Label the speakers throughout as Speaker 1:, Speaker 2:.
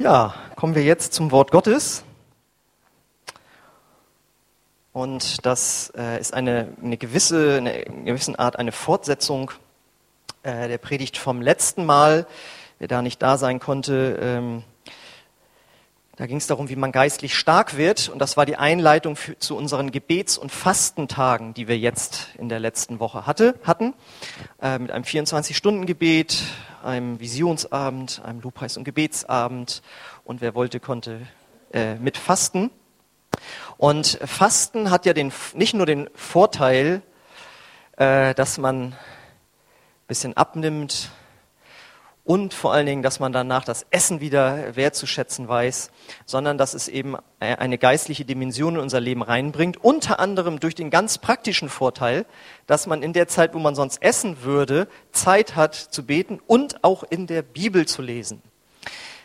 Speaker 1: Ja, kommen wir jetzt zum Wort Gottes. Und das äh, ist eine, eine gewisse, eine, in gewissen Art eine Fortsetzung äh, der Predigt vom letzten Mal. Wer da nicht da sein konnte, ähm, da ging es darum, wie man geistlich stark wird. Und das war die Einleitung für, zu unseren Gebets- und Fastentagen, die wir jetzt in der letzten Woche hatte, hatten. Äh, mit einem 24-Stunden-Gebet, einem Visionsabend, einem Lobpreis- und Gebetsabend und wer wollte, konnte äh, mit fasten. Und Fasten hat ja den, nicht nur den Vorteil, äh, dass man ein bisschen abnimmt und vor allen Dingen, dass man danach das Essen wieder wertzuschätzen weiß, sondern dass es eben eine geistliche Dimension in unser Leben reinbringt, unter anderem durch den ganz praktischen Vorteil, dass man in der Zeit, wo man sonst essen würde, Zeit hat zu beten und auch in der Bibel zu lesen.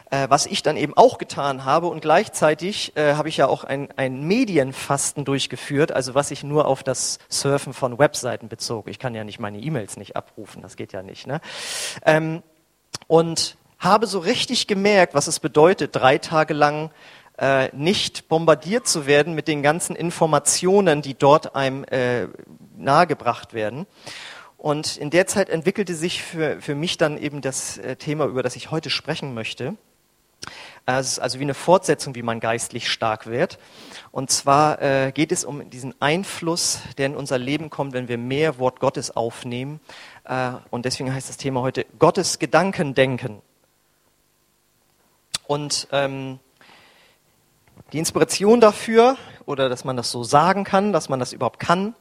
Speaker 1: Äh, was ich dann eben auch getan habe und gleichzeitig äh, habe ich ja auch ein, ein Medienfasten durchgeführt, also was ich nur auf das Surfen von Webseiten bezog. Ich kann ja nicht meine E-Mails nicht abrufen, das geht ja nicht. Ne? Ähm, und habe so richtig gemerkt, was es bedeutet, drei Tage lang äh, nicht bombardiert zu werden mit den ganzen Informationen, die dort einem äh, nahegebracht werden. Und in der Zeit entwickelte sich für, für mich dann eben das äh, Thema, über das ich heute sprechen möchte. Es ist also wie eine Fortsetzung, wie man geistlich stark wird. Und zwar äh, geht es um diesen Einfluss, der in unser Leben kommt, wenn wir mehr Wort Gottes aufnehmen. Äh, und deswegen heißt das Thema heute Gottes Gedanken denken. Und ähm, die Inspiration dafür, oder dass man das so sagen kann, dass man das überhaupt kann,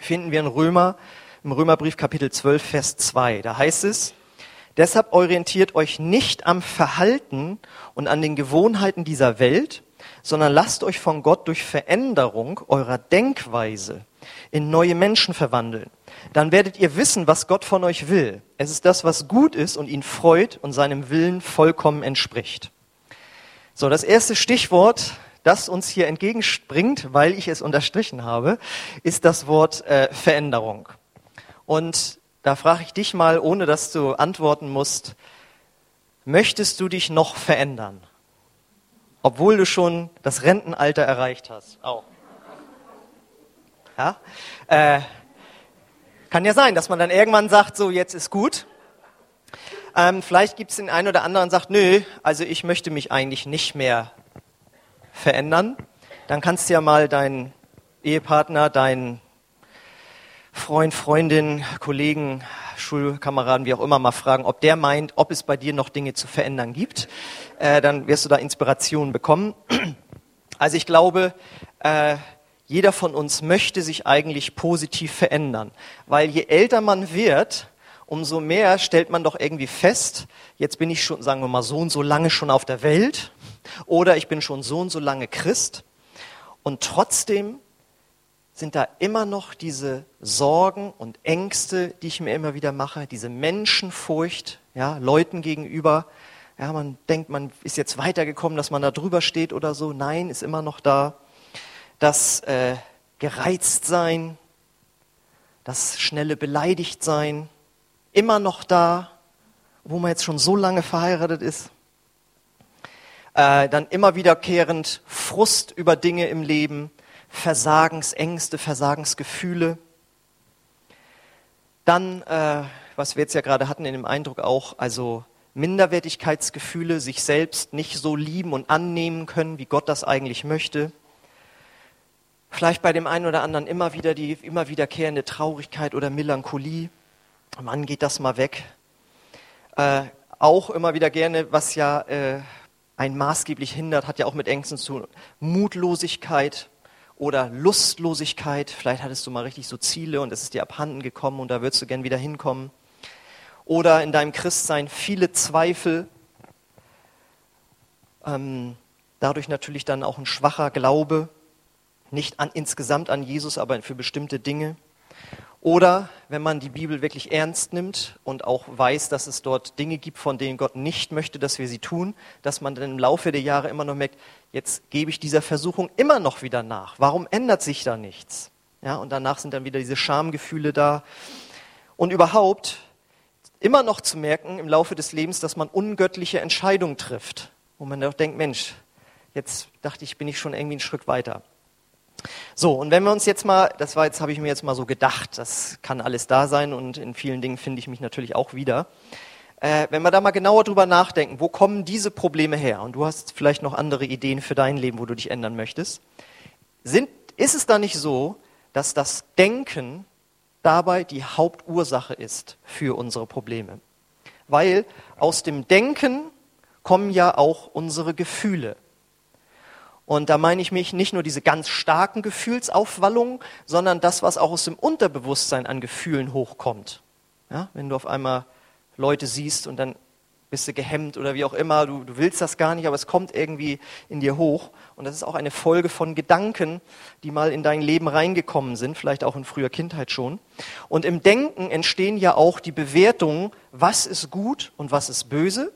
Speaker 1: finden wir in Römer, im Römerbrief Kapitel 12, Vers 2. Da heißt es, Deshalb orientiert euch nicht am Verhalten und an den Gewohnheiten dieser Welt, sondern lasst euch von Gott durch Veränderung eurer Denkweise in neue Menschen verwandeln. Dann werdet ihr wissen, was Gott von euch will. Es ist das, was gut ist und ihn freut und seinem Willen vollkommen entspricht. So, das erste Stichwort, das uns hier entgegenspringt, weil ich es unterstrichen habe, ist das Wort äh, Veränderung. Und da frage ich dich mal, ohne dass du antworten musst, möchtest du dich noch verändern? Obwohl du schon das Rentenalter erreicht hast. Auch. Ja? Äh, kann ja sein, dass man dann irgendwann sagt, so jetzt ist gut. Ähm, vielleicht gibt es den einen oder anderen, der sagt, nö, also ich möchte mich eigentlich nicht mehr verändern. Dann kannst du ja mal deinen Ehepartner, deinen Freund, Freundin, Kollegen, Schulkameraden, wie auch immer, mal fragen, ob der meint, ob es bei dir noch Dinge zu verändern gibt. Äh, dann wirst du da Inspiration bekommen. Also ich glaube, äh, jeder von uns möchte sich eigentlich positiv verändern, weil je älter man wird, umso mehr stellt man doch irgendwie fest, jetzt bin ich schon, sagen wir mal, so und so lange schon auf der Welt oder ich bin schon so und so lange Christ und trotzdem sind da immer noch diese Sorgen und Ängste, die ich mir immer wieder mache, diese Menschenfurcht, ja, Leuten gegenüber. Ja, man denkt, man ist jetzt weitergekommen, dass man da drüber steht oder so. Nein, ist immer noch da. Das äh, gereizt sein, das schnelle beleidigt sein, immer noch da, wo man jetzt schon so lange verheiratet ist. Äh, dann immer wiederkehrend Frust über Dinge im Leben, Versagensängste, Versagensgefühle. Dann, äh, was wir jetzt ja gerade hatten in dem Eindruck auch, also Minderwertigkeitsgefühle, sich selbst nicht so lieben und annehmen können, wie Gott das eigentlich möchte. Vielleicht bei dem einen oder anderen immer wieder die immer wiederkehrende Traurigkeit oder Melancholie. Mann, geht das mal weg. Äh, auch immer wieder gerne, was ja äh, einen maßgeblich hindert, hat ja auch mit Ängsten zu tun. Mutlosigkeit, oder Lustlosigkeit. Vielleicht hattest du mal richtig so Ziele und es ist dir abhanden gekommen und da würdest du gern wieder hinkommen. Oder in deinem Christsein viele Zweifel. Ähm, dadurch natürlich dann auch ein schwacher Glaube, nicht an, insgesamt an Jesus, aber für bestimmte Dinge. Oder wenn man die Bibel wirklich ernst nimmt und auch weiß, dass es dort Dinge gibt, von denen Gott nicht möchte, dass wir sie tun, dass man dann im Laufe der Jahre immer noch merkt, jetzt gebe ich dieser Versuchung immer noch wieder nach. Warum ändert sich da nichts? Ja, und danach sind dann wieder diese Schamgefühle da. Und überhaupt immer noch zu merken im Laufe des Lebens, dass man ungöttliche Entscheidungen trifft. wo man doch denkt, Mensch, jetzt dachte ich, bin ich schon irgendwie einen Schritt weiter. So, und wenn wir uns jetzt mal, das war jetzt, habe ich mir jetzt mal so gedacht, das kann alles da sein und in vielen Dingen finde ich mich natürlich auch wieder. Äh, wenn wir da mal genauer drüber nachdenken, wo kommen diese Probleme her? Und du hast vielleicht noch andere Ideen für dein Leben, wo du dich ändern möchtest. Sind, ist es da nicht so, dass das Denken dabei die Hauptursache ist für unsere Probleme? Weil aus dem Denken kommen ja auch unsere Gefühle. Und da meine ich mich nicht nur diese ganz starken Gefühlsaufwallungen, sondern das, was auch aus dem Unterbewusstsein an Gefühlen hochkommt. Ja, wenn du auf einmal Leute siehst und dann bist du gehemmt oder wie auch immer, du, du willst das gar nicht, aber es kommt irgendwie in dir hoch. Und das ist auch eine Folge von Gedanken, die mal in dein Leben reingekommen sind, vielleicht auch in früher Kindheit schon. Und im Denken entstehen ja auch die Bewertungen, was ist gut und was ist böse.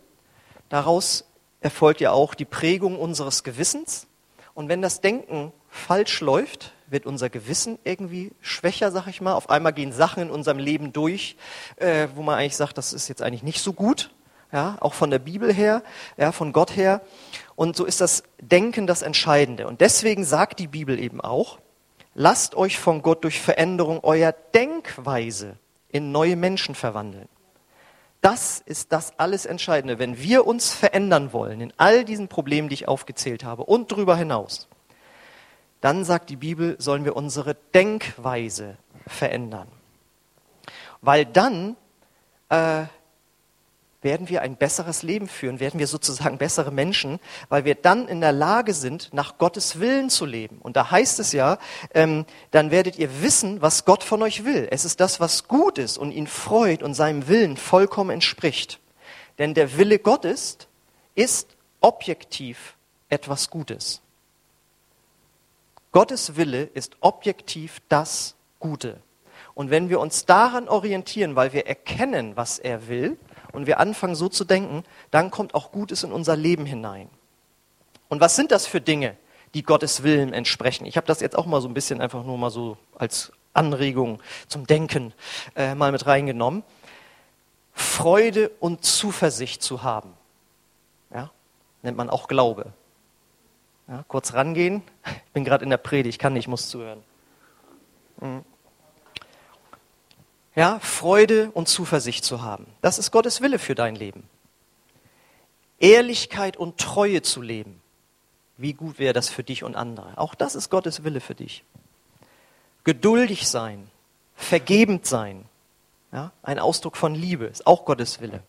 Speaker 1: Daraus erfolgt ja auch die Prägung unseres Gewissens. Und wenn das Denken falsch läuft, wird unser Gewissen irgendwie schwächer, sag ich mal. Auf einmal gehen Sachen in unserem Leben durch, äh, wo man eigentlich sagt, das ist jetzt eigentlich nicht so gut. Ja, auch von der Bibel her, ja, von Gott her. Und so ist das Denken das Entscheidende. Und deswegen sagt die Bibel eben auch, lasst euch von Gott durch Veränderung eurer Denkweise in neue Menschen verwandeln. Das ist das alles Entscheidende. Wenn wir uns verändern wollen in all diesen Problemen, die ich aufgezählt habe und darüber hinaus, dann sagt die Bibel, sollen wir unsere Denkweise verändern. Weil dann äh, werden wir ein besseres Leben führen, werden wir sozusagen bessere Menschen, weil wir dann in der Lage sind, nach Gottes Willen zu leben. Und da heißt es ja, ähm, dann werdet ihr wissen, was Gott von euch will. Es ist das, was gut ist und ihn freut und seinem Willen vollkommen entspricht. Denn der Wille Gottes ist objektiv etwas Gutes. Gottes Wille ist objektiv das Gute. Und wenn wir uns daran orientieren, weil wir erkennen, was er will, und wir anfangen so zu denken, dann kommt auch Gutes in unser Leben hinein. Und was sind das für Dinge, die Gottes Willen entsprechen? Ich habe das jetzt auch mal so ein bisschen einfach nur mal so als Anregung zum Denken äh, mal mit reingenommen. Freude und Zuversicht zu haben. Ja? Nennt man auch Glaube. Ja, kurz rangehen. Ich bin gerade in der Predigt, kann nicht, muss zuhören. Mhm ja, Freude und Zuversicht zu haben. Das ist Gottes Wille für dein Leben. Ehrlichkeit und Treue zu leben. Wie gut wäre das für dich und andere? Auch das ist Gottes Wille für dich. Geduldig sein, vergebend sein, ja, ein Ausdruck von Liebe, ist auch Gottes Wille.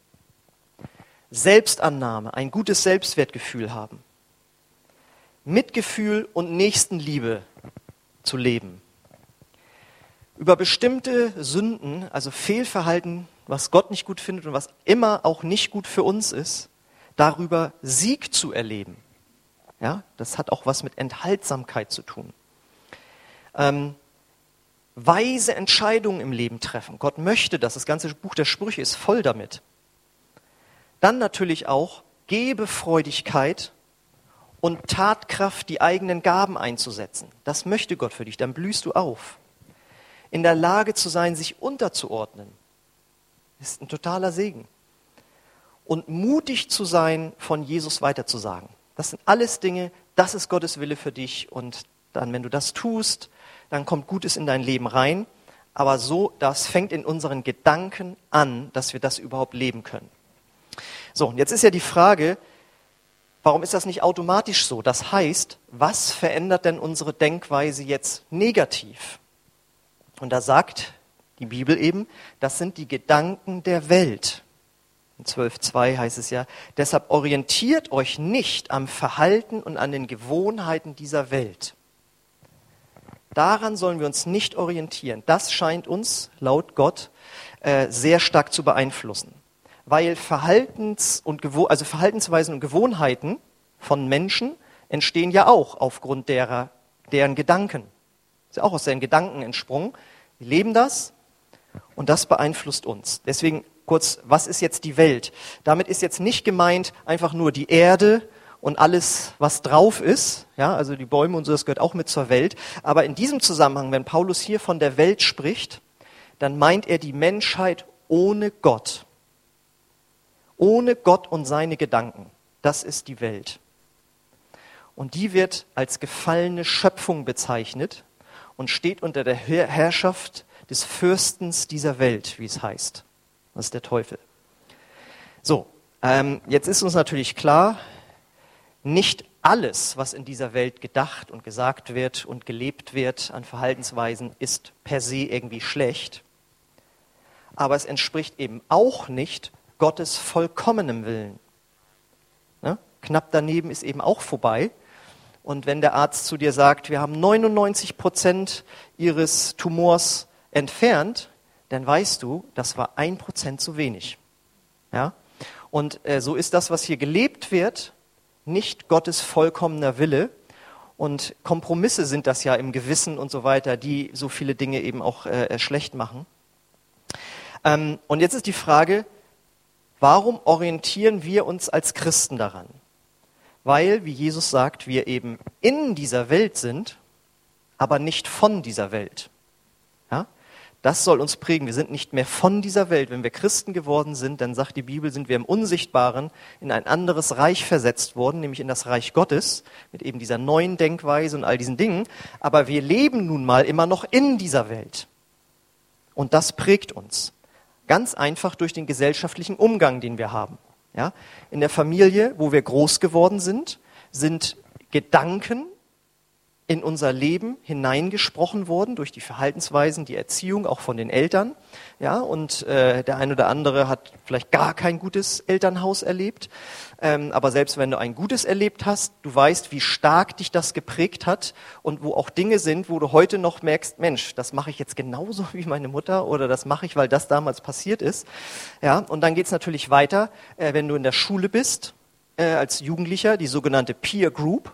Speaker 1: Selbstannahme, ein gutes Selbstwertgefühl haben. Mitgefühl und Nächstenliebe zu leben über bestimmte Sünden, also Fehlverhalten, was Gott nicht gut findet und was immer auch nicht gut für uns ist, darüber Sieg zu erleben. Ja, das hat auch was mit Enthaltsamkeit zu tun. Ähm, weise Entscheidungen im Leben treffen. Gott möchte das. Das ganze Buch der Sprüche ist voll damit. Dann natürlich auch Gebefreudigkeit und Tatkraft, die eigenen Gaben einzusetzen. Das möchte Gott für dich. Dann blühst du auf in der Lage zu sein, sich unterzuordnen, ist ein totaler Segen. Und mutig zu sein, von Jesus weiterzusagen. Das sind alles Dinge, das ist Gottes Wille für dich. Und dann, wenn du das tust, dann kommt Gutes in dein Leben rein. Aber so, das fängt in unseren Gedanken an, dass wir das überhaupt leben können. So, und jetzt ist ja die Frage, warum ist das nicht automatisch so? Das heißt, was verändert denn unsere Denkweise jetzt negativ? Und da sagt die Bibel eben, das sind die Gedanken der Welt. In 12.2 heißt es ja, deshalb orientiert euch nicht am Verhalten und an den Gewohnheiten dieser Welt. Daran sollen wir uns nicht orientieren. Das scheint uns, laut Gott, äh, sehr stark zu beeinflussen. Weil Verhaltens und also Verhaltensweisen und Gewohnheiten von Menschen entstehen ja auch aufgrund derer, deren Gedanken. Ist ja auch aus deren Gedanken entsprungen. Wir leben das und das beeinflusst uns. Deswegen kurz, was ist jetzt die Welt? Damit ist jetzt nicht gemeint einfach nur die Erde und alles, was drauf ist, ja, also die Bäume und so, das gehört auch mit zur Welt. Aber in diesem Zusammenhang, wenn Paulus hier von der Welt spricht, dann meint er die Menschheit ohne Gott. Ohne Gott und seine Gedanken. das ist die Welt. Und die wird als gefallene Schöpfung bezeichnet und steht unter der Herrschaft des Fürstens dieser Welt, wie es heißt. Das ist der Teufel. So, ähm, jetzt ist uns natürlich klar, nicht alles, was in dieser Welt gedacht und gesagt wird und gelebt wird an Verhaltensweisen, ist per se irgendwie schlecht. Aber es entspricht eben auch nicht Gottes vollkommenem Willen. Ne? Knapp daneben ist eben auch vorbei. Und wenn der Arzt zu dir sagt, wir haben 99 Prozent ihres Tumors entfernt, dann weißt du, das war ein Prozent zu wenig. Ja? Und äh, so ist das, was hier gelebt wird, nicht Gottes vollkommener Wille. Und Kompromisse sind das ja im Gewissen und so weiter, die so viele Dinge eben auch äh, schlecht machen. Ähm, und jetzt ist die Frage, warum orientieren wir uns als Christen daran? Weil, wie Jesus sagt, wir eben in dieser Welt sind, aber nicht von dieser Welt. Das soll uns prägen. Wir sind nicht mehr von dieser Welt. Wenn wir Christen geworden sind, dann sagt die Bibel, sind wir im Unsichtbaren in ein anderes Reich versetzt worden, nämlich in das Reich Gottes, mit eben dieser neuen Denkweise und all diesen Dingen. Aber wir leben nun mal immer noch in dieser Welt. Und das prägt uns. Ganz einfach durch den gesellschaftlichen Umgang, den wir haben. Ja? In der Familie, wo wir groß geworden sind, sind Gedanken, in unser Leben hineingesprochen worden durch die Verhaltensweisen, die Erziehung auch von den Eltern. Ja, und äh, der eine oder andere hat vielleicht gar kein gutes Elternhaus erlebt. Ähm, aber selbst wenn du ein gutes erlebt hast, du weißt, wie stark dich das geprägt hat und wo auch Dinge sind, wo du heute noch merkst, Mensch, das mache ich jetzt genauso wie meine Mutter oder das mache ich, weil das damals passiert ist. Ja, und dann geht's natürlich weiter, äh, wenn du in der Schule bist äh, als Jugendlicher, die sogenannte Peer Group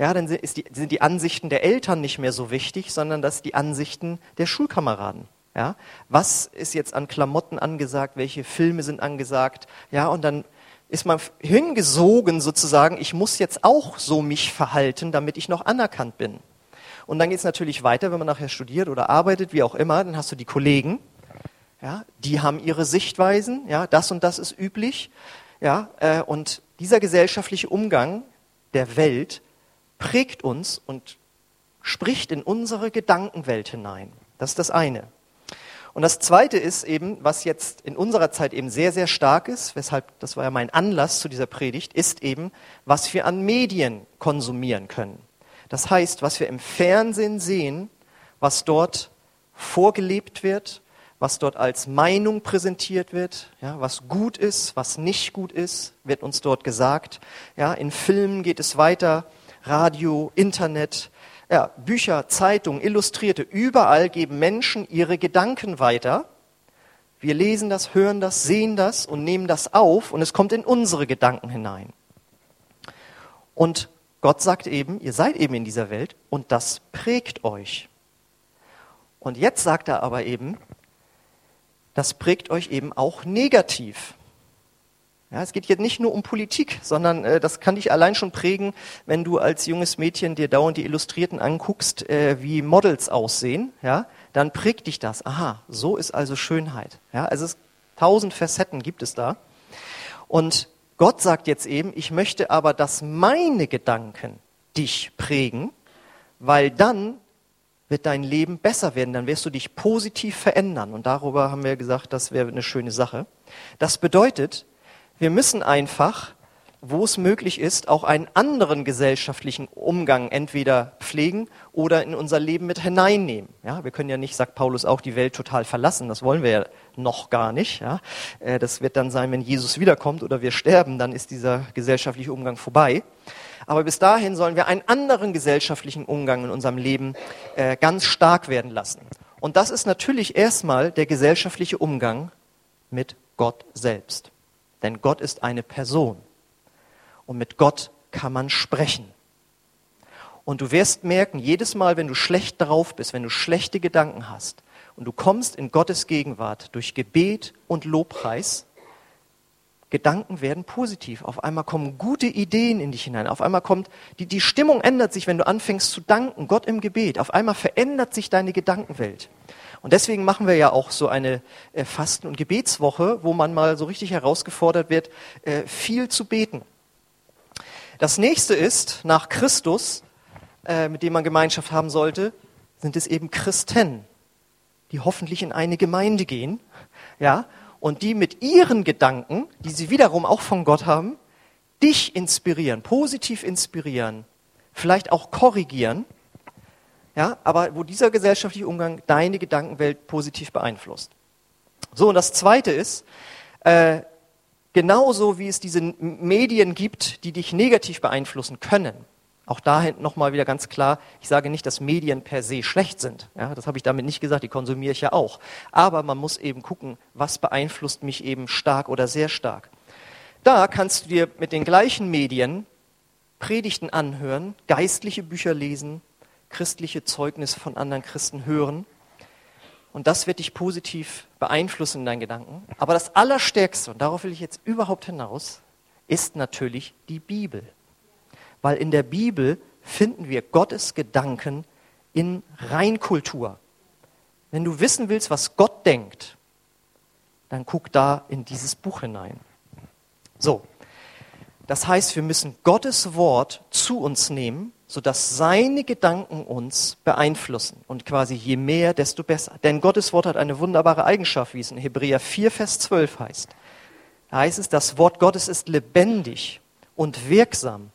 Speaker 1: ja, dann die, sind die Ansichten der Eltern nicht mehr so wichtig, sondern das die Ansichten der Schulkameraden. Ja, was ist jetzt an Klamotten angesagt? Welche Filme sind angesagt? Ja, und dann ist man hingesogen sozusagen, ich muss jetzt auch so mich verhalten, damit ich noch anerkannt bin. Und dann geht es natürlich weiter, wenn man nachher studiert oder arbeitet, wie auch immer, dann hast du die Kollegen, ja, die haben ihre Sichtweisen, ja, das und das ist üblich, ja, äh, und dieser gesellschaftliche Umgang der Welt prägt uns und spricht in unsere Gedankenwelt hinein. Das ist das eine. Und das zweite ist eben, was jetzt in unserer Zeit eben sehr, sehr stark ist, weshalb, das war ja mein Anlass zu dieser Predigt, ist eben, was wir an Medien konsumieren können. Das heißt, was wir im Fernsehen sehen, was dort vorgelebt wird, was dort als Meinung präsentiert wird, ja, was gut ist, was nicht gut ist, wird uns dort gesagt. Ja, in Filmen geht es weiter, Radio, Internet, ja, Bücher, Zeitungen, Illustrierte, überall geben Menschen ihre Gedanken weiter. Wir lesen das, hören das, sehen das und nehmen das auf und es kommt in unsere Gedanken hinein. Und Gott sagt eben, ihr seid eben in dieser Welt und das prägt euch. Und jetzt sagt er aber eben, das prägt euch eben auch negativ. Ja, es geht jetzt nicht nur um Politik, sondern äh, das kann dich allein schon prägen, wenn du als junges Mädchen dir dauernd die Illustrierten anguckst, äh, wie Models aussehen. Ja, dann prägt dich das. Aha, so ist also Schönheit. Ja, also es tausend Facetten gibt es da. Und Gott sagt jetzt eben, ich möchte aber, dass meine Gedanken dich prägen, weil dann wird dein Leben besser werden, dann wirst du dich positiv verändern. Und darüber haben wir gesagt, das wäre eine schöne Sache. Das bedeutet, wir müssen einfach, wo es möglich ist, auch einen anderen gesellschaftlichen Umgang entweder pflegen oder in unser Leben mit hineinnehmen. Ja, wir können ja nicht, sagt Paulus auch, die Welt total verlassen. Das wollen wir ja noch gar nicht. Ja, äh, das wird dann sein, wenn Jesus wiederkommt oder wir sterben, dann ist dieser gesellschaftliche Umgang vorbei. Aber bis dahin sollen wir einen anderen gesellschaftlichen Umgang in unserem Leben äh, ganz stark werden lassen. Und das ist natürlich erstmal der gesellschaftliche Umgang mit Gott selbst. Denn Gott ist eine Person. Und mit Gott kann man sprechen. Und du wirst merken, jedes Mal, wenn du schlecht drauf bist, wenn du schlechte Gedanken hast und du kommst in Gottes Gegenwart durch Gebet und Lobpreis, Gedanken werden positiv. Auf einmal kommen gute Ideen in dich hinein. Auf einmal kommt, die, die Stimmung ändert sich, wenn du anfängst zu danken, Gott im Gebet. Auf einmal verändert sich deine Gedankenwelt. Und deswegen machen wir ja auch so eine äh, Fasten- und Gebetswoche, wo man mal so richtig herausgefordert wird, äh, viel zu beten. Das nächste ist, nach Christus, äh, mit dem man Gemeinschaft haben sollte, sind es eben Christen, die hoffentlich in eine Gemeinde gehen, ja, und die mit ihren Gedanken, die sie wiederum auch von Gott haben, dich inspirieren, positiv inspirieren, vielleicht auch korrigieren, ja, aber wo dieser gesellschaftliche Umgang deine Gedankenwelt positiv beeinflusst. So, und das Zweite ist, äh, genauso wie es diese Medien gibt, die dich negativ beeinflussen können, auch dahin nochmal wieder ganz klar, ich sage nicht, dass Medien per se schlecht sind. Ja, das habe ich damit nicht gesagt, die konsumiere ich ja auch. Aber man muss eben gucken, was beeinflusst mich eben stark oder sehr stark. Da kannst du dir mit den gleichen Medien Predigten anhören, geistliche Bücher lesen, christliche Zeugnisse von anderen Christen hören. Und das wird dich positiv beeinflussen in deinen Gedanken. Aber das Allerstärkste, und darauf will ich jetzt überhaupt hinaus, ist natürlich die Bibel. Weil in der Bibel finden wir Gottes Gedanken in Reinkultur. Wenn du wissen willst, was Gott denkt, dann guck da in dieses Buch hinein. So, das heißt, wir müssen Gottes Wort zu uns nehmen, sodass seine Gedanken uns beeinflussen. Und quasi je mehr, desto besser. Denn Gottes Wort hat eine wunderbare Eigenschaft, wie es in Hebräer 4, Vers 12 heißt. Da heißt es, das Wort Gottes ist lebendig und wirksam.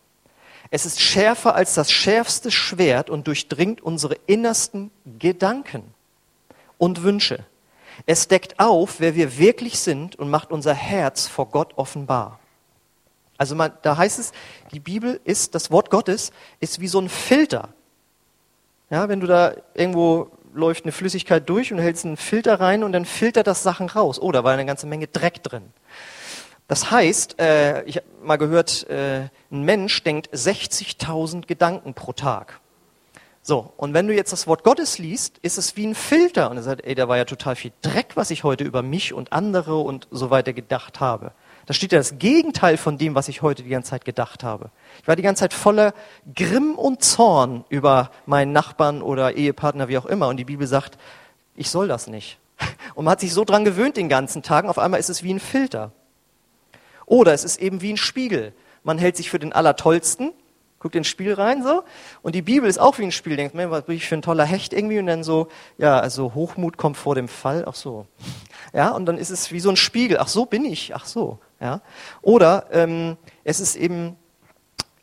Speaker 1: Es ist schärfer als das schärfste Schwert und durchdringt unsere innersten Gedanken und Wünsche. Es deckt auf, wer wir wirklich sind und macht unser Herz vor Gott offenbar. Also man, da heißt es, die Bibel ist, das Wort Gottes ist wie so ein Filter. Ja, wenn du da irgendwo läuft eine Flüssigkeit durch und hältst einen Filter rein und dann filtert das Sachen raus. Oh, da war eine ganze Menge Dreck drin. Das heißt, äh, ich habe mal gehört, äh, ein Mensch denkt 60.000 Gedanken pro Tag. So, und wenn du jetzt das Wort Gottes liest, ist es wie ein Filter. Und er sagt, ey, da war ja total viel Dreck, was ich heute über mich und andere und so weiter gedacht habe. Da steht ja das Gegenteil von dem, was ich heute die ganze Zeit gedacht habe. Ich war die ganze Zeit voller Grimm und Zorn über meinen Nachbarn oder Ehepartner, wie auch immer. Und die Bibel sagt, ich soll das nicht. Und man hat sich so dran gewöhnt den ganzen Tagen, auf einmal ist es wie ein Filter. Oder es ist eben wie ein Spiegel. Man hält sich für den Allertollsten, guckt ins Spiel rein so. Und die Bibel ist auch wie ein Spiel. Denkt, man, was bin ich für ein toller Hecht irgendwie? Und dann so, ja, also Hochmut kommt vor dem Fall. Ach so. Ja, und dann ist es wie so ein Spiegel. Ach so bin ich. Ach so. Ja? Oder ähm, es ist eben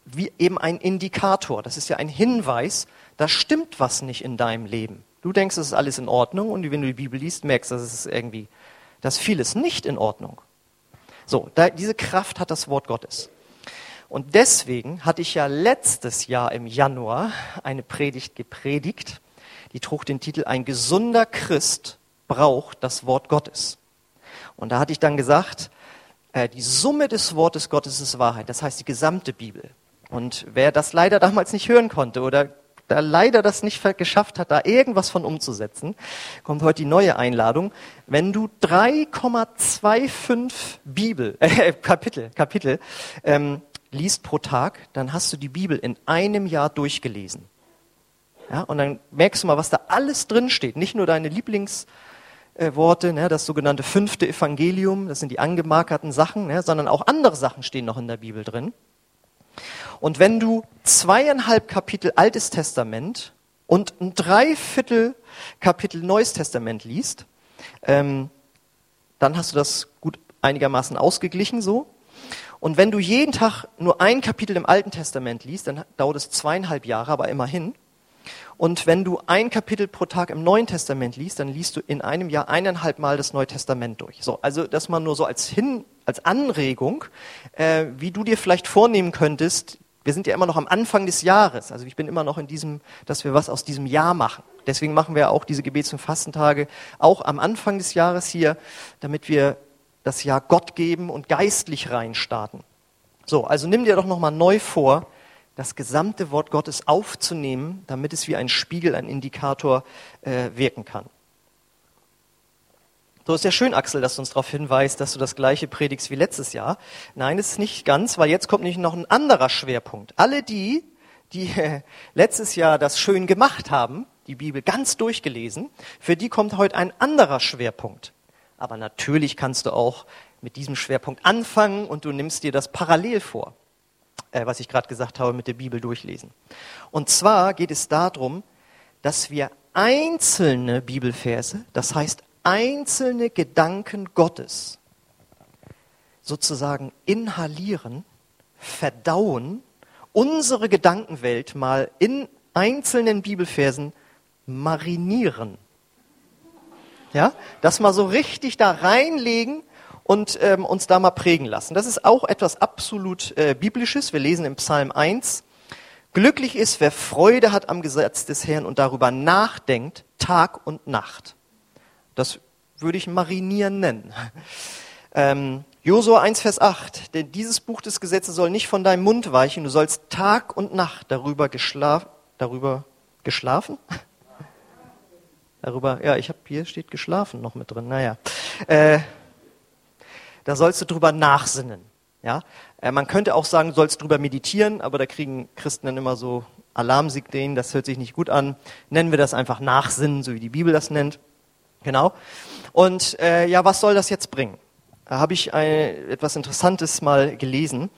Speaker 1: wie eben ein Indikator. Das ist ja ein Hinweis, da stimmt was nicht in deinem Leben. Du denkst, es ist alles in Ordnung und wenn du die Bibel liest, merkst du, dass es irgendwie, dass vieles nicht in Ordnung. So, da, diese Kraft hat das Wort Gottes. Und deswegen hatte ich ja letztes Jahr im Januar eine Predigt gepredigt, die trug den Titel Ein gesunder Christ braucht das Wort Gottes. Und da hatte ich dann gesagt, äh, die Summe des Wortes Gottes ist Wahrheit, das heißt die gesamte Bibel. Und wer das leider damals nicht hören konnte oder da leider das nicht geschafft hat, da irgendwas von umzusetzen, kommt heute die neue Einladung. Wenn du 3,25 Bibel, äh, Kapitel, Kapitel ähm, liest pro Tag, dann hast du die Bibel in einem Jahr durchgelesen. Ja, und dann merkst du mal, was da alles drin steht. Nicht nur deine Lieblings äh, ne, das sogenannte fünfte Evangelium, das sind die angemarkerten Sachen, ne, sondern auch andere Sachen stehen noch in der Bibel drin. Und wenn du zweieinhalb Kapitel Altes Testament und ein Dreiviertel Kapitel Neues Testament liest, ähm, dann hast du das gut einigermaßen ausgeglichen so. Und wenn du jeden Tag nur ein Kapitel im Alten Testament liest, dann dauert es zweieinhalb Jahre, aber immerhin. Und wenn du ein Kapitel pro Tag im Neuen Testament liest, dann liest du in einem Jahr eineinhalb Mal das Neue Testament durch. So, also das mal nur so als Hin, als Anregung, äh, wie du dir vielleicht vornehmen könntest. Wir sind ja immer noch am Anfang des Jahres. Also ich bin immer noch in diesem, dass wir was aus diesem Jahr machen. Deswegen machen wir auch diese Gebets- und Fastentage auch am Anfang des Jahres hier, damit wir das Jahr Gott geben und geistlich reinstarten. So, also nimm dir doch nochmal neu vor, das gesamte Wort Gottes aufzunehmen, damit es wie ein Spiegel, ein Indikator äh, wirken kann. So ist ja schön, Axel, dass du uns darauf hinweist, dass du das gleiche predigst wie letztes Jahr. Nein, das ist nicht ganz, weil jetzt kommt nämlich noch ein anderer Schwerpunkt. Alle die, die äh, letztes Jahr das schön gemacht haben, die Bibel ganz durchgelesen, für die kommt heute ein anderer Schwerpunkt. Aber natürlich kannst du auch mit diesem Schwerpunkt anfangen und du nimmst dir das parallel vor. Äh, was ich gerade gesagt habe, mit der Bibel durchlesen. Und zwar geht es darum, dass wir einzelne Bibelverse, das heißt einzelne Gedanken Gottes, sozusagen inhalieren, verdauen, unsere Gedankenwelt mal in einzelnen Bibelversen marinieren. Ja, das mal so richtig da reinlegen und ähm, uns da mal prägen lassen. Das ist auch etwas absolut äh, biblisches. Wir lesen im Psalm 1, Glücklich ist, wer Freude hat am Gesetz des Herrn und darüber nachdenkt, Tag und Nacht. Das würde ich marinieren nennen. Ähm, Josua 1, Vers 8. Denn dieses Buch des Gesetzes soll nicht von deinem Mund weichen. Du sollst Tag und Nacht darüber, geschlaf, darüber geschlafen? darüber, ja, ich habe hier steht geschlafen noch mit drin. Naja. Äh, da sollst du drüber nachsinnen. Ja? Äh, man könnte auch sagen, du sollst drüber meditieren, aber da kriegen Christen dann immer so Alarmsignalen, das hört sich nicht gut an. Nennen wir das einfach Nachsinnen, so wie die Bibel das nennt. Genau. Und äh, ja, was soll das jetzt bringen? Da habe ich ein, etwas Interessantes mal gelesen.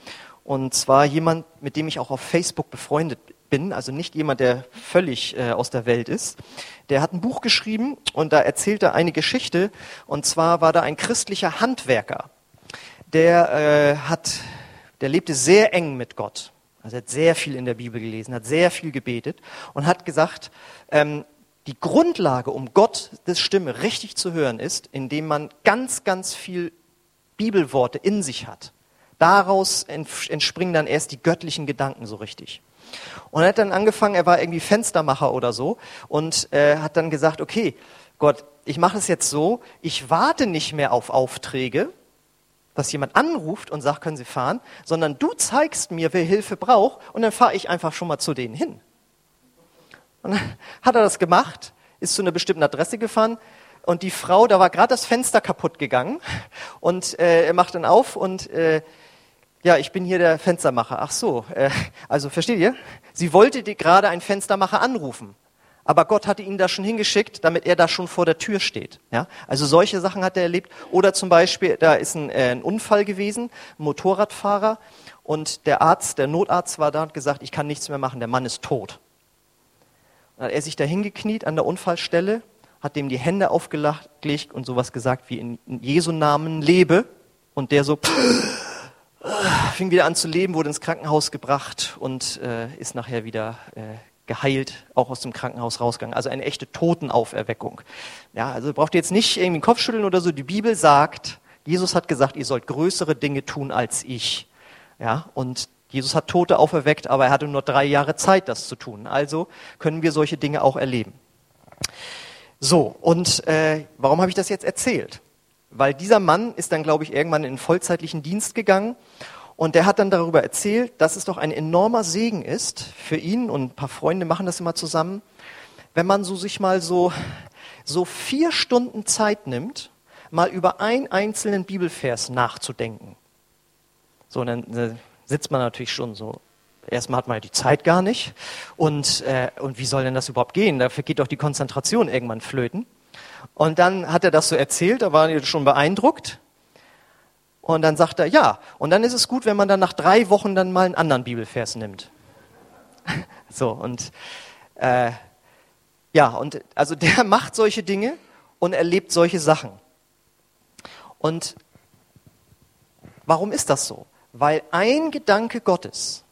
Speaker 1: Und zwar jemand, mit dem ich auch auf Facebook befreundet bin, also nicht jemand, der völlig äh, aus der Welt ist. Der hat ein Buch geschrieben und da erzählt er eine Geschichte. Und zwar war da ein christlicher Handwerker der äh, hat, der lebte sehr eng mit Gott. Also er hat sehr viel in der Bibel gelesen, hat sehr viel gebetet und hat gesagt, ähm, die Grundlage, um Gottes Stimme richtig zu hören, ist, indem man ganz, ganz viel Bibelworte in sich hat. Daraus entspringen dann erst die göttlichen Gedanken so richtig. Und er hat dann angefangen, er war irgendwie Fenstermacher oder so und äh, hat dann gesagt, okay, Gott, ich mache es jetzt so, ich warte nicht mehr auf Aufträge, dass jemand anruft und sagt, können Sie fahren, sondern du zeigst mir, wer Hilfe braucht und dann fahre ich einfach schon mal zu denen hin. Und dann hat er das gemacht, ist zu einer bestimmten Adresse gefahren und die Frau, da war gerade das Fenster kaputt gegangen und äh, er macht dann auf und äh, ja, ich bin hier der Fenstermacher. Ach so, äh, also versteht ihr? Sie wollte gerade einen Fenstermacher anrufen aber Gott hatte ihn da schon hingeschickt, damit er da schon vor der Tür steht. Ja? Also solche Sachen hat er erlebt. Oder zum Beispiel, da ist ein, äh, ein Unfall gewesen, ein Motorradfahrer, und der Arzt, der Notarzt war da und gesagt, ich kann nichts mehr machen, der Mann ist tot. Dann hat er sich da hingekniet an der Unfallstelle, hat dem die Hände aufgelegt und sowas gesagt wie in Jesu Namen lebe. Und der so fing wieder an zu leben, wurde ins Krankenhaus gebracht und äh, ist nachher wieder äh, geheilt, auch aus dem Krankenhaus rausgegangen. Also eine echte Totenauferweckung. Ja, also braucht ihr jetzt nicht irgendwie den Kopf schütteln oder so. Die Bibel sagt, Jesus hat gesagt, ihr sollt größere Dinge tun als ich. Ja, und Jesus hat Tote auferweckt, aber er hatte nur drei Jahre Zeit, das zu tun. Also können wir solche Dinge auch erleben. So, und äh, warum habe ich das jetzt erzählt? Weil dieser Mann ist dann, glaube ich, irgendwann in einen vollzeitlichen Dienst gegangen und der hat dann darüber erzählt, dass es doch ein enormer Segen ist für ihn und ein paar Freunde machen das immer zusammen, wenn man so sich mal so, so vier Stunden Zeit nimmt, mal über einen einzelnen Bibelvers nachzudenken. So, dann sitzt man natürlich schon so. Erstmal hat man ja die Zeit gar nicht. Und, äh, und wie soll denn das überhaupt gehen? Dafür geht doch die Konzentration irgendwann flöten. Und dann hat er das so erzählt, da waren die schon beeindruckt. Und dann sagt er, ja. Und dann ist es gut, wenn man dann nach drei Wochen dann mal einen anderen Bibelvers nimmt. so, und äh, ja, und also der macht solche Dinge und erlebt solche Sachen. Und warum ist das so? Weil ein Gedanke Gottes,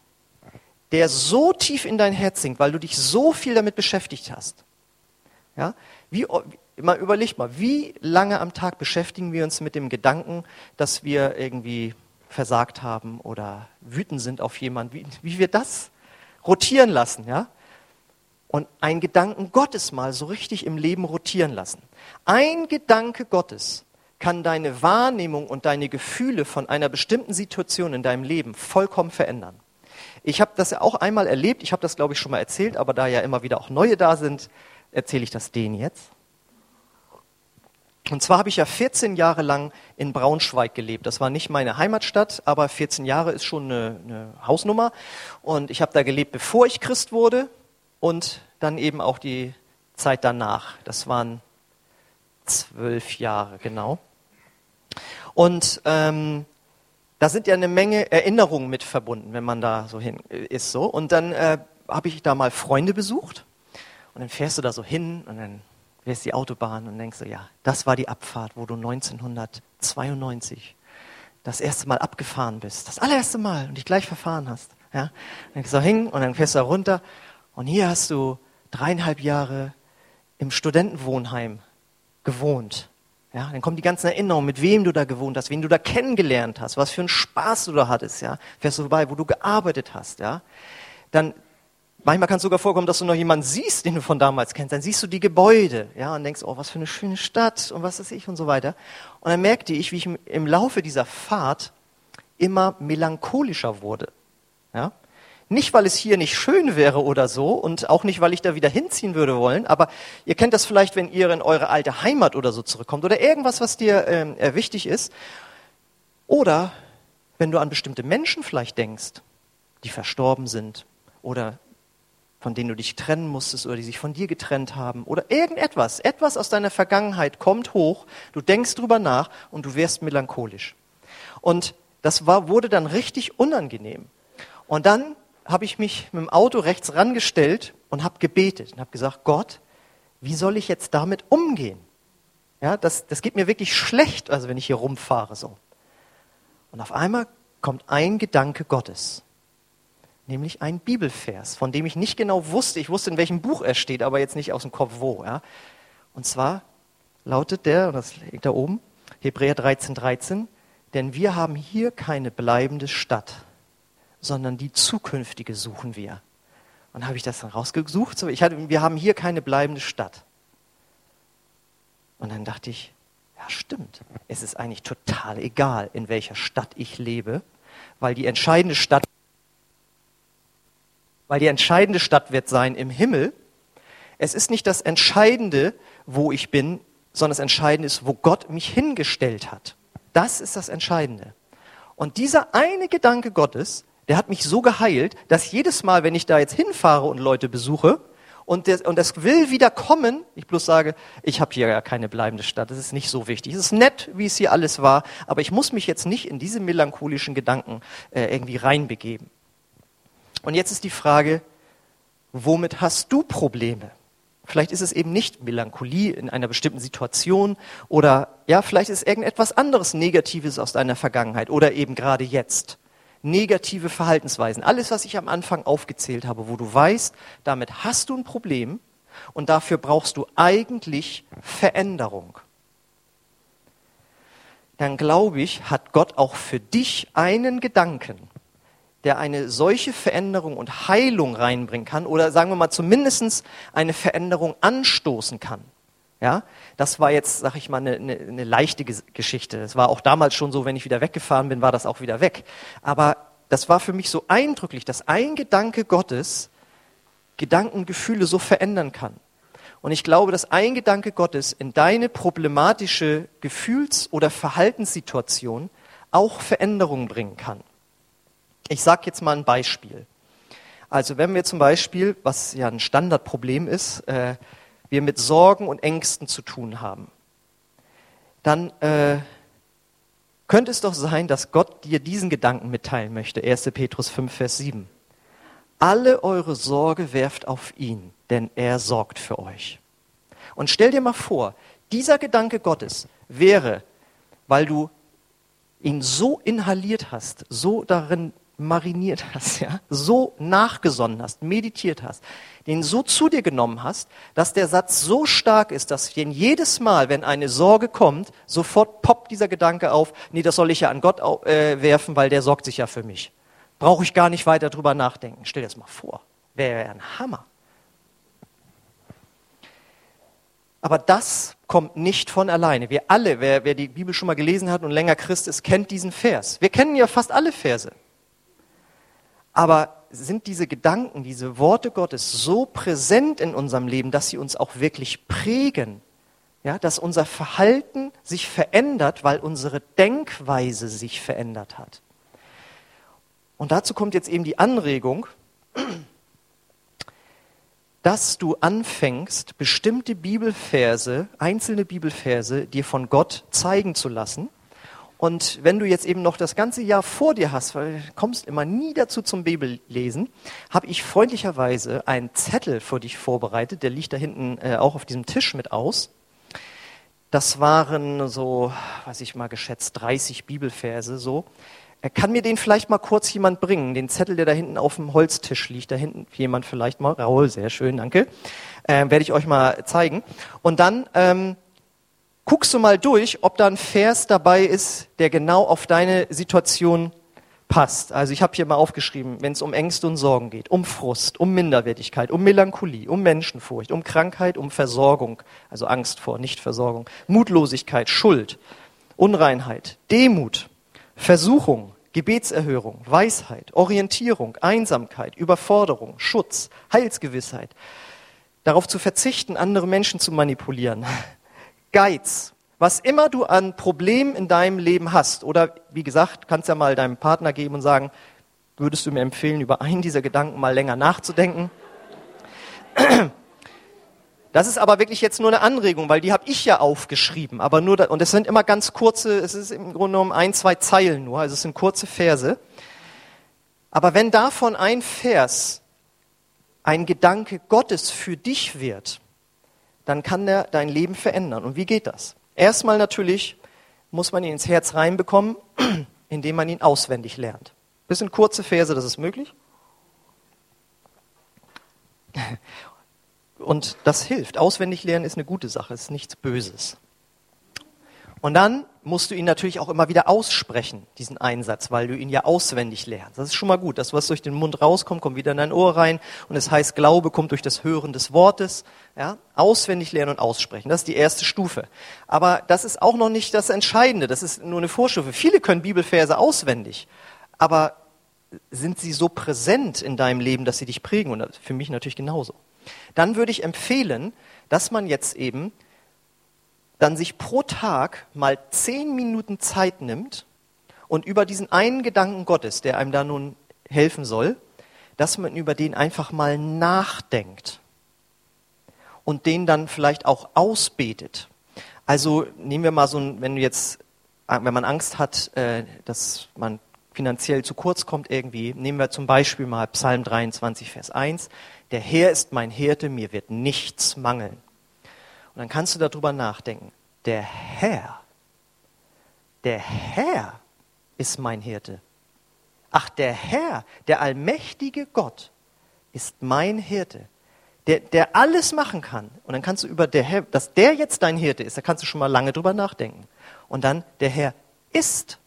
Speaker 1: der so tief in dein Herz sinkt, weil du dich so viel damit beschäftigt hast, ja, wie, mal überleg mal, wie lange am Tag beschäftigen wir uns mit dem Gedanken, dass wir irgendwie versagt haben oder wütend sind auf jemanden, wie, wie wir das rotieren lassen, ja? Und einen Gedanken Gottes mal so richtig im Leben rotieren lassen. Ein Gedanke Gottes kann deine Wahrnehmung und deine Gefühle von einer bestimmten Situation in deinem Leben vollkommen verändern. Ich habe das ja auch einmal erlebt, ich habe das glaube ich schon mal erzählt, aber da ja immer wieder auch neue da sind, erzähle ich das denen jetzt. Und zwar habe ich ja 14 Jahre lang in Braunschweig gelebt. Das war nicht meine Heimatstadt, aber 14 Jahre ist schon eine, eine Hausnummer. Und ich habe da gelebt, bevor ich Christ wurde und dann eben auch die Zeit danach. Das waren zwölf Jahre, genau. Und ähm, da sind ja eine Menge Erinnerungen mit verbunden, wenn man da so hin äh, ist so. Und dann äh, habe ich da mal Freunde besucht und dann fährst du da so hin und dann fährst die Autobahn und denkst so, ja, das war die Abfahrt, wo du 1992 das erste Mal abgefahren bist, das allererste Mal und dich gleich verfahren hast. Ja, dann gehst du hin und dann fährst du da runter und hier hast du dreieinhalb Jahre im Studentenwohnheim gewohnt. Ja, dann kommen die ganzen Erinnerungen, mit wem du da gewohnt hast, wen du da kennengelernt hast, was für einen Spaß du da hattest, ja. Fährst du vorbei, wo du gearbeitet hast, ja. Dann, manchmal kann es sogar vorkommen, dass du noch jemanden siehst, den du von damals kennst. Dann siehst du die Gebäude, ja, und denkst, oh, was für eine schöne Stadt und was weiß ich und so weiter. Und dann merkte ich, wie ich im Laufe dieser Fahrt immer melancholischer wurde, ja. Nicht, weil es hier nicht schön wäre oder so und auch nicht, weil ich da wieder hinziehen würde wollen, aber ihr kennt das vielleicht, wenn ihr in eure alte Heimat oder so zurückkommt oder irgendwas, was dir ähm, äh, wichtig ist. Oder wenn du an bestimmte Menschen vielleicht denkst, die verstorben sind oder von denen du dich trennen musstest oder die sich von dir getrennt haben oder irgendetwas, etwas aus deiner Vergangenheit kommt hoch, du denkst drüber nach und du wirst melancholisch. Und das war, wurde dann richtig unangenehm. Und dann habe ich mich mit dem Auto rechts rangestellt und habe gebetet und habe gesagt, Gott, wie soll ich jetzt damit umgehen? Ja, das, das geht mir wirklich schlecht, also wenn ich hier rumfahre so. Und auf einmal kommt ein Gedanke Gottes, nämlich ein Bibelvers, von dem ich nicht genau wusste, ich wusste, in welchem Buch er steht, aber jetzt nicht aus dem Kopf wo. Ja. Und zwar lautet der, und das liegt da oben, Hebräer 13, 13, denn wir haben hier keine bleibende Stadt, sondern die zukünftige suchen wir. Und habe ich das dann rausgesucht. Ich hatte, wir haben hier keine bleibende Stadt. Und dann dachte ich, ja stimmt, es ist eigentlich total egal, in welcher Stadt ich lebe, weil die entscheidende Stadt, weil die entscheidende Stadt wird sein im Himmel. Es ist nicht das Entscheidende, wo ich bin, sondern das Entscheidende ist, wo Gott mich hingestellt hat. Das ist das Entscheidende. Und dieser eine Gedanke Gottes der hat mich so geheilt, dass jedes Mal, wenn ich da jetzt hinfahre und Leute besuche, und, der, und das will wieder kommen, ich bloß sage, ich habe hier ja keine bleibende Stadt, das ist nicht so wichtig. Es ist nett, wie es hier alles war, aber ich muss mich jetzt nicht in diese melancholischen Gedanken äh, irgendwie reinbegeben. Und jetzt ist die Frage, womit hast du Probleme? Vielleicht ist es eben nicht Melancholie in einer bestimmten Situation oder ja, vielleicht ist irgendetwas anderes Negatives aus deiner Vergangenheit oder eben gerade jetzt negative Verhaltensweisen. Alles, was ich am Anfang aufgezählt habe, wo du weißt, damit hast du ein Problem und dafür brauchst du eigentlich Veränderung. Dann glaube ich, hat Gott auch für dich einen Gedanken, der eine solche Veränderung und Heilung reinbringen kann oder sagen wir mal zumindest eine Veränderung anstoßen kann. Ja, das war jetzt, sag ich mal, eine, eine, eine leichte Geschichte. Es war auch damals schon so, wenn ich wieder weggefahren bin, war das auch wieder weg. Aber das war für mich so eindrücklich, dass ein Gedanke Gottes Gedanken, Gefühle so verändern kann. Und ich glaube, dass ein Gedanke Gottes in deine problematische Gefühls- oder Verhaltenssituation auch Veränderungen bringen kann. Ich sage jetzt mal ein Beispiel. Also wenn wir zum Beispiel, was ja ein Standardproblem ist, äh, wir mit Sorgen und Ängsten zu tun haben, dann äh, könnte es doch sein, dass Gott dir diesen Gedanken mitteilen möchte. 1. Petrus 5, Vers 7. Alle eure Sorge werft auf ihn, denn er sorgt für euch. Und stell dir mal vor, dieser Gedanke Gottes wäre, weil du ihn so inhaliert hast, so darin mariniert hast, ja, so nachgesonnen hast, meditiert hast, den so zu dir genommen hast, dass der Satz so stark ist, dass den jedes Mal, wenn eine Sorge kommt, sofort poppt dieser Gedanke auf, nee, das soll ich ja an Gott äh, werfen, weil der sorgt sich ja für mich. Brauche ich gar nicht weiter drüber nachdenken. Stell dir das mal vor. Wäre ein Hammer. Aber das kommt nicht von alleine. Wir alle, wer, wer die Bibel schon mal gelesen hat und länger Christ ist, kennt diesen Vers. Wir kennen ja fast alle Verse. Aber sind diese Gedanken, diese Worte Gottes so präsent in unserem Leben, dass sie uns auch wirklich prägen? Ja, dass unser Verhalten sich verändert, weil unsere Denkweise sich verändert hat. Und dazu kommt jetzt eben die Anregung, dass du anfängst, bestimmte Bibelverse, einzelne Bibelverse dir von Gott zeigen zu lassen Und wenn du jetzt eben noch das ganze Jahr vor dir hast, weil du kommst immer nie dazu zum Bibellesen, habe ich freundlicherweise einen Zettel für dich vorbereitet, der liegt da hinten äh, auch auf diesem Tisch mit aus. Das waren so, weiß ich mal geschätzt, 30 Bibelverse so. Kann mir den vielleicht mal kurz jemand bringen? Den Zettel, der da hinten auf dem Holztisch liegt, da hinten jemand vielleicht mal. Raul, sehr schön, danke. Ähm, Werde ich euch mal zeigen. Und dann ähm, guckst du mal durch, ob da ein Vers dabei ist, der genau auf deine Situation passt. Also ich habe hier mal aufgeschrieben, wenn es um Ängste und Sorgen geht, um Frust, um Minderwertigkeit, um Melancholie, um Menschenfurcht, um Krankheit, um Versorgung, also Angst vor Nichtversorgung, Mutlosigkeit, Schuld, Unreinheit, Demut, Versuchung, Gebetserhörung, Weisheit, Orientierung, Einsamkeit, Überforderung, Schutz, Heilsgewissheit, darauf zu verzichten, andere Menschen zu manipulieren, Geiz, was immer du an Problemen in deinem Leben hast, oder wie gesagt, kannst ja mal deinem Partner geben und sagen, würdest du mir empfehlen, über einen dieser Gedanken mal länger nachzudenken? Das ist aber wirklich jetzt nur eine Anregung, weil die habe ich ja aufgeschrieben, aber nur da, und es sind immer ganz kurze, es ist im Grunde genommen ein, zwei Zeilen nur, also es sind kurze Verse. Aber wenn davon ein Vers ein Gedanke Gottes für dich wird, dann kann der dein Leben verändern. Und wie geht das? Erstmal natürlich muss man ihn ins Herz reinbekommen, indem man ihn auswendig lernt. Bisschen kurze Verse, das ist möglich. Und das hilft. Auswendig lernen ist eine gute Sache, ist nichts Böses. Und dann musst du ihn natürlich auch immer wieder aussprechen, diesen Einsatz, weil du ihn ja auswendig lernst. Das ist schon mal gut. Das, was durch den Mund rauskommt, kommt wieder in dein Ohr rein. Und es das heißt, Glaube kommt durch das Hören des Wortes. Ja? Auswendig lernen und aussprechen. Das ist die erste Stufe. Aber das ist auch noch nicht das Entscheidende. Das ist nur eine Vorstufe. Viele können Bibelverse auswendig. Aber sind sie so präsent in deinem Leben, dass sie dich prägen? Und für mich natürlich genauso. Dann würde ich empfehlen, dass man jetzt eben dann sich pro Tag mal zehn Minuten Zeit nimmt und über diesen einen Gedanken Gottes, der einem da nun helfen soll, dass man über den einfach mal nachdenkt und den dann vielleicht auch ausbetet. Also nehmen wir mal so ein, wenn du jetzt, wenn man Angst hat, äh, dass man finanziell zu kurz kommt irgendwie, nehmen wir zum Beispiel mal Psalm 23, Vers 1. Der Herr ist mein Hirte, mir wird nichts mangeln. Und dann kannst du darüber nachdenken. Der Herr, der Herr ist mein Hirte. Ach, der Herr, der allmächtige Gott ist mein Hirte, der, der alles machen kann. Und dann kannst du über der Herr, dass der jetzt dein Hirte ist, da kannst du schon mal lange drüber nachdenken. Und dann, der Herr ist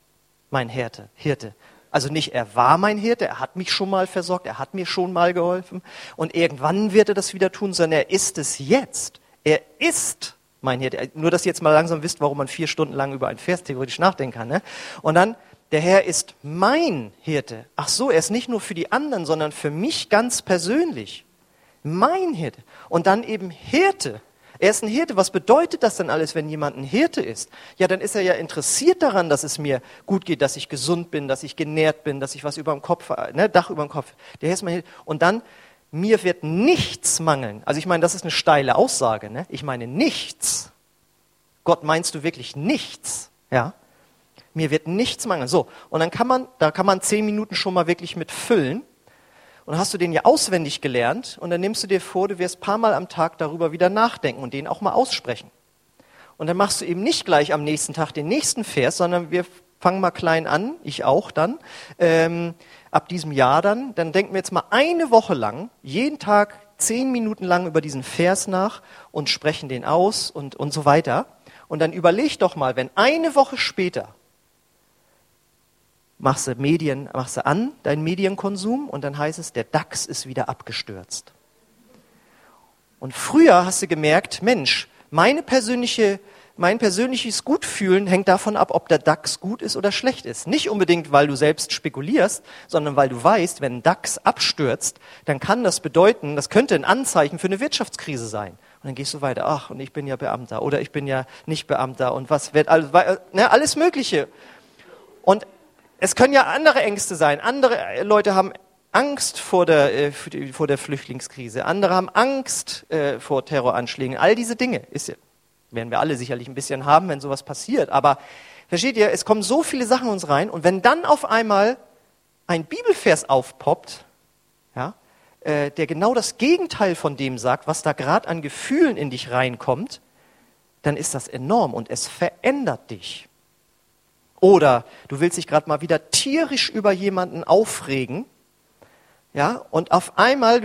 Speaker 1: mein Hirte, Hirte. Also nicht, er war mein Hirte, er hat mich schon mal versorgt, er hat mir schon mal geholfen und irgendwann wird er das wieder tun, sondern er ist es jetzt. Er ist mein Hirte. Nur, dass ihr jetzt mal langsam wisst, warum man vier Stunden lang über ein Vers theoretisch nachdenken kann. Ne? Und dann, der Herr ist mein Hirte. Ach so, er ist nicht nur für die anderen, sondern für mich ganz persönlich. Mein Hirte. Und dann eben Hirte. Er ist ein Hirte. Was bedeutet das denn alles, wenn jemand ein Hirte ist? Ja, dann ist er ja interessiert daran, dass es mir gut geht, dass ich gesund bin, dass ich genährt bin, dass ich was über dem Kopf, ne, Dach über dem Kopf. Der Herr ist mein Hirte. Und dann mir wird nichts mangeln. Also ich meine, das ist eine steile Aussage. Ne? Ich meine nichts. Gott meinst du wirklich nichts? Ja? Mir wird nichts mangeln. So, und dann kann man, da kann man zehn Minuten schon mal wirklich mit füllen. Und hast du den ja auswendig gelernt und dann nimmst du dir vor, du wirst paar Mal am Tag darüber wieder nachdenken und den auch mal aussprechen. Und dann machst du eben nicht gleich am nächsten Tag den nächsten Vers, sondern wir fangen mal klein an, ich auch dann. Ähm, ab diesem Jahr dann, dann denken wir jetzt mal eine Woche lang, jeden Tag zehn Minuten lang über diesen Vers nach und sprechen den aus und, und so weiter. Und dann überleg doch mal, wenn eine Woche später machst du Medien, machst du an, deinen Medienkonsum, und dann heißt es, der DAX ist wieder abgestürzt. Und früher hast du gemerkt, Mensch, meine persönliche mein persönliches Gutfühlen hängt davon ab, ob der DAX gut ist oder schlecht ist. Nicht unbedingt, weil du selbst spekulierst, sondern weil du weißt, wenn ein DAX abstürzt, dann kann das bedeuten, das könnte ein Anzeichen für eine Wirtschaftskrise sein. Und dann gehst du weiter, ach, und ich bin ja Beamter oder ich bin ja nicht Beamter und was wird alles, ne, alles Mögliche. Und es können ja andere Ängste sein. Andere Leute haben Angst vor der, äh, vor der Flüchtlingskrise. Andere haben Angst äh, vor Terroranschlägen. All diese Dinge ist, werden wir alle sicherlich ein bisschen haben, wenn sowas passiert. Aber Versteht ihr? Es kommen so viele Sachen uns rein und wenn dann auf einmal ein Bibelvers aufpoppt, ja, äh, der genau das Gegenteil von dem sagt, was da gerade an Gefühlen in dich reinkommt, dann ist das enorm und es verändert dich. Oder du willst dich gerade mal wieder tierisch über jemanden aufregen, ja, und auf einmal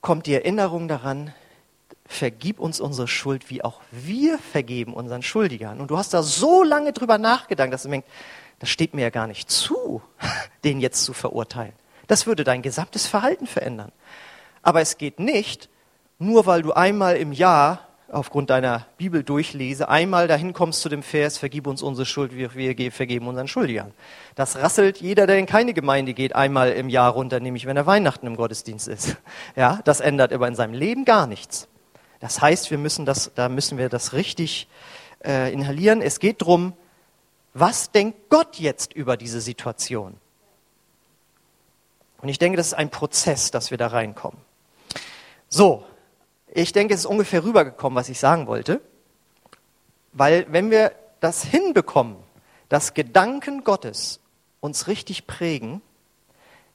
Speaker 1: kommt die Erinnerung daran, vergib uns unsere Schuld, wie auch wir vergeben unseren Schuldigern. Und du hast da so lange drüber nachgedacht, dass du denkst, das steht mir ja gar nicht zu, den jetzt zu verurteilen. Das würde dein gesamtes Verhalten verändern. Aber es geht nicht, nur weil du einmal im Jahr aufgrund deiner Bibel durchlese, einmal dahin kommst zu dem Vers, vergib uns unsere Schuld, wie wir vergeben unseren Schuldigern. Das rasselt jeder, der in keine Gemeinde geht, einmal im Jahr runter, nämlich wenn er Weihnachten im Gottesdienst ist. Ja, das ändert aber in seinem Leben gar nichts. Das heißt, wir müssen das, da müssen wir das richtig äh, inhalieren. Es geht darum, was denkt Gott jetzt über diese Situation? Und ich denke, das ist ein Prozess, dass wir da reinkommen. So, ich denke, es ist ungefähr rübergekommen, was ich sagen wollte. Weil wenn wir das hinbekommen, dass Gedanken Gottes uns richtig prägen,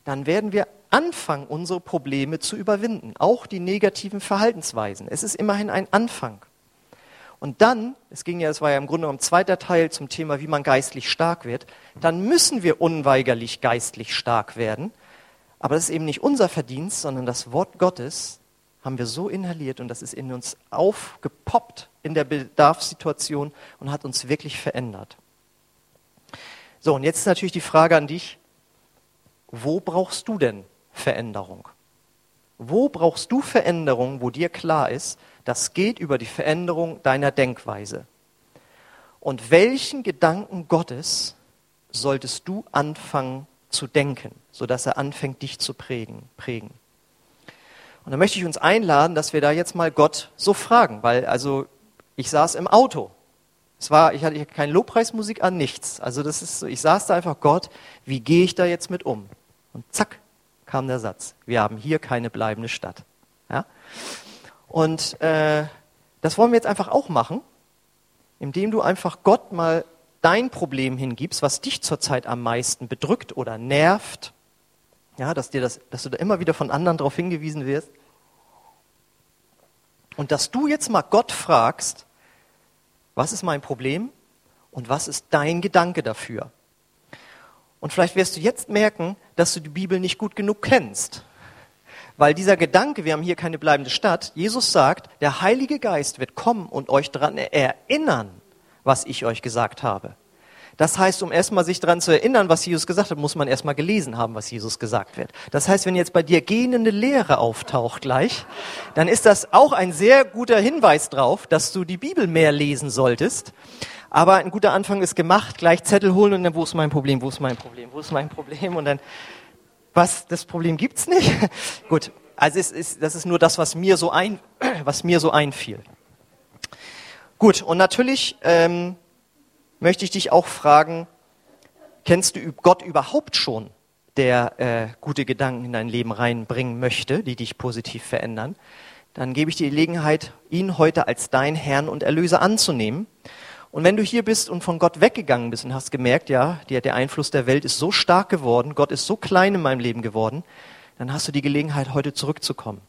Speaker 1: dann werden wir anfangen, unsere Probleme zu überwinden, auch die negativen Verhaltensweisen. Es ist immerhin ein Anfang. Und dann, es ging ja, es war ja im Grunde genommen zweiter Teil zum Thema, wie man geistlich stark wird, dann müssen wir unweigerlich geistlich stark werden. Aber das ist eben nicht unser Verdienst, sondern das Wort Gottes haben wir so inhaliert und das ist in uns aufgepoppt in der Bedarfssituation und hat uns wirklich verändert. So, und jetzt ist natürlich die Frage an dich, wo brauchst du denn Veränderung? Wo brauchst du Veränderung, wo dir klar ist, das geht über die Veränderung deiner Denkweise? Und welchen Gedanken Gottes solltest du anfangen zu denken, sodass er anfängt, dich zu prägen? prägen? Und da möchte ich uns einladen, dass wir da jetzt mal Gott so fragen, weil also ich saß im Auto. Es war, ich hatte keine Lobpreismusik an nichts. Also das ist so, ich saß da einfach, Gott, wie gehe ich da jetzt mit um? Und zack, kam der Satz. Wir haben hier keine bleibende Stadt. Ja? Und äh, das wollen wir jetzt einfach auch machen, indem du einfach Gott mal dein Problem hingibst, was dich zurzeit am meisten bedrückt oder nervt ja, dass, dir das, dass du da immer wieder von anderen darauf hingewiesen wirst. Und dass du jetzt mal Gott fragst, was ist mein Problem und was ist dein Gedanke dafür? Und vielleicht wirst du jetzt merken, dass du die Bibel nicht gut genug kennst. Weil dieser Gedanke, wir haben hier keine bleibende Stadt, Jesus sagt, der Heilige Geist wird kommen und euch daran erinnern, was ich euch gesagt habe. Das heißt, um erstmal sich daran zu erinnern, was Jesus gesagt hat, muss man erstmal gelesen haben, was Jesus gesagt wird. Das heißt, wenn jetzt bei dir gähnende Lehre auftaucht gleich, dann ist das auch ein sehr guter Hinweis drauf, dass du die Bibel mehr lesen solltest. Aber ein guter Anfang ist gemacht, gleich Zettel holen und dann, wo ist mein Problem, wo ist mein Problem, wo ist mein Problem und dann, was, das Problem gibt's nicht? Gut, also es ist, das ist nur das, was mir so ein, was mir so einfiel. Gut, und natürlich, ähm, möchte ich dich auch fragen, kennst du Gott überhaupt schon, der äh, gute Gedanken in dein Leben reinbringen möchte, die dich positiv verändern? Dann gebe ich dir die Gelegenheit, ihn heute als dein Herrn und Erlöser anzunehmen. Und wenn du hier bist und von Gott weggegangen bist und hast gemerkt, ja, der Einfluss der Welt ist so stark geworden, Gott ist so klein in meinem Leben geworden, dann hast du die Gelegenheit, heute zurückzukommen.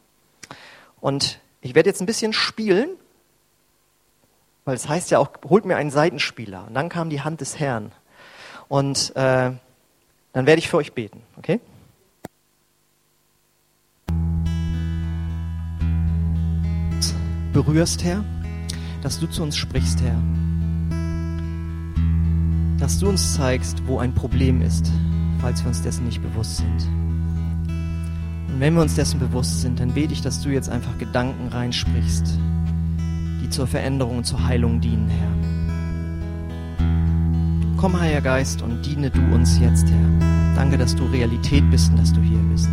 Speaker 1: Und ich werde jetzt ein bisschen spielen weil es heißt ja auch, holt mir einen Seitenspieler. Und dann kam die Hand des Herrn. Und äh, dann werde ich für euch beten, okay? Berührst, Herr, dass du zu uns sprichst, Herr. Dass du uns zeigst, wo ein Problem ist, falls wir uns dessen nicht bewusst sind. Und wenn wir uns dessen bewusst sind, dann bete ich, dass du jetzt einfach Gedanken reinsprichst, zur Veränderung und zur Heilung dienen, Herr. Komm, Heiliger Geist, und diene du uns jetzt, Herr. Danke, dass du Realität bist und dass du hier bist.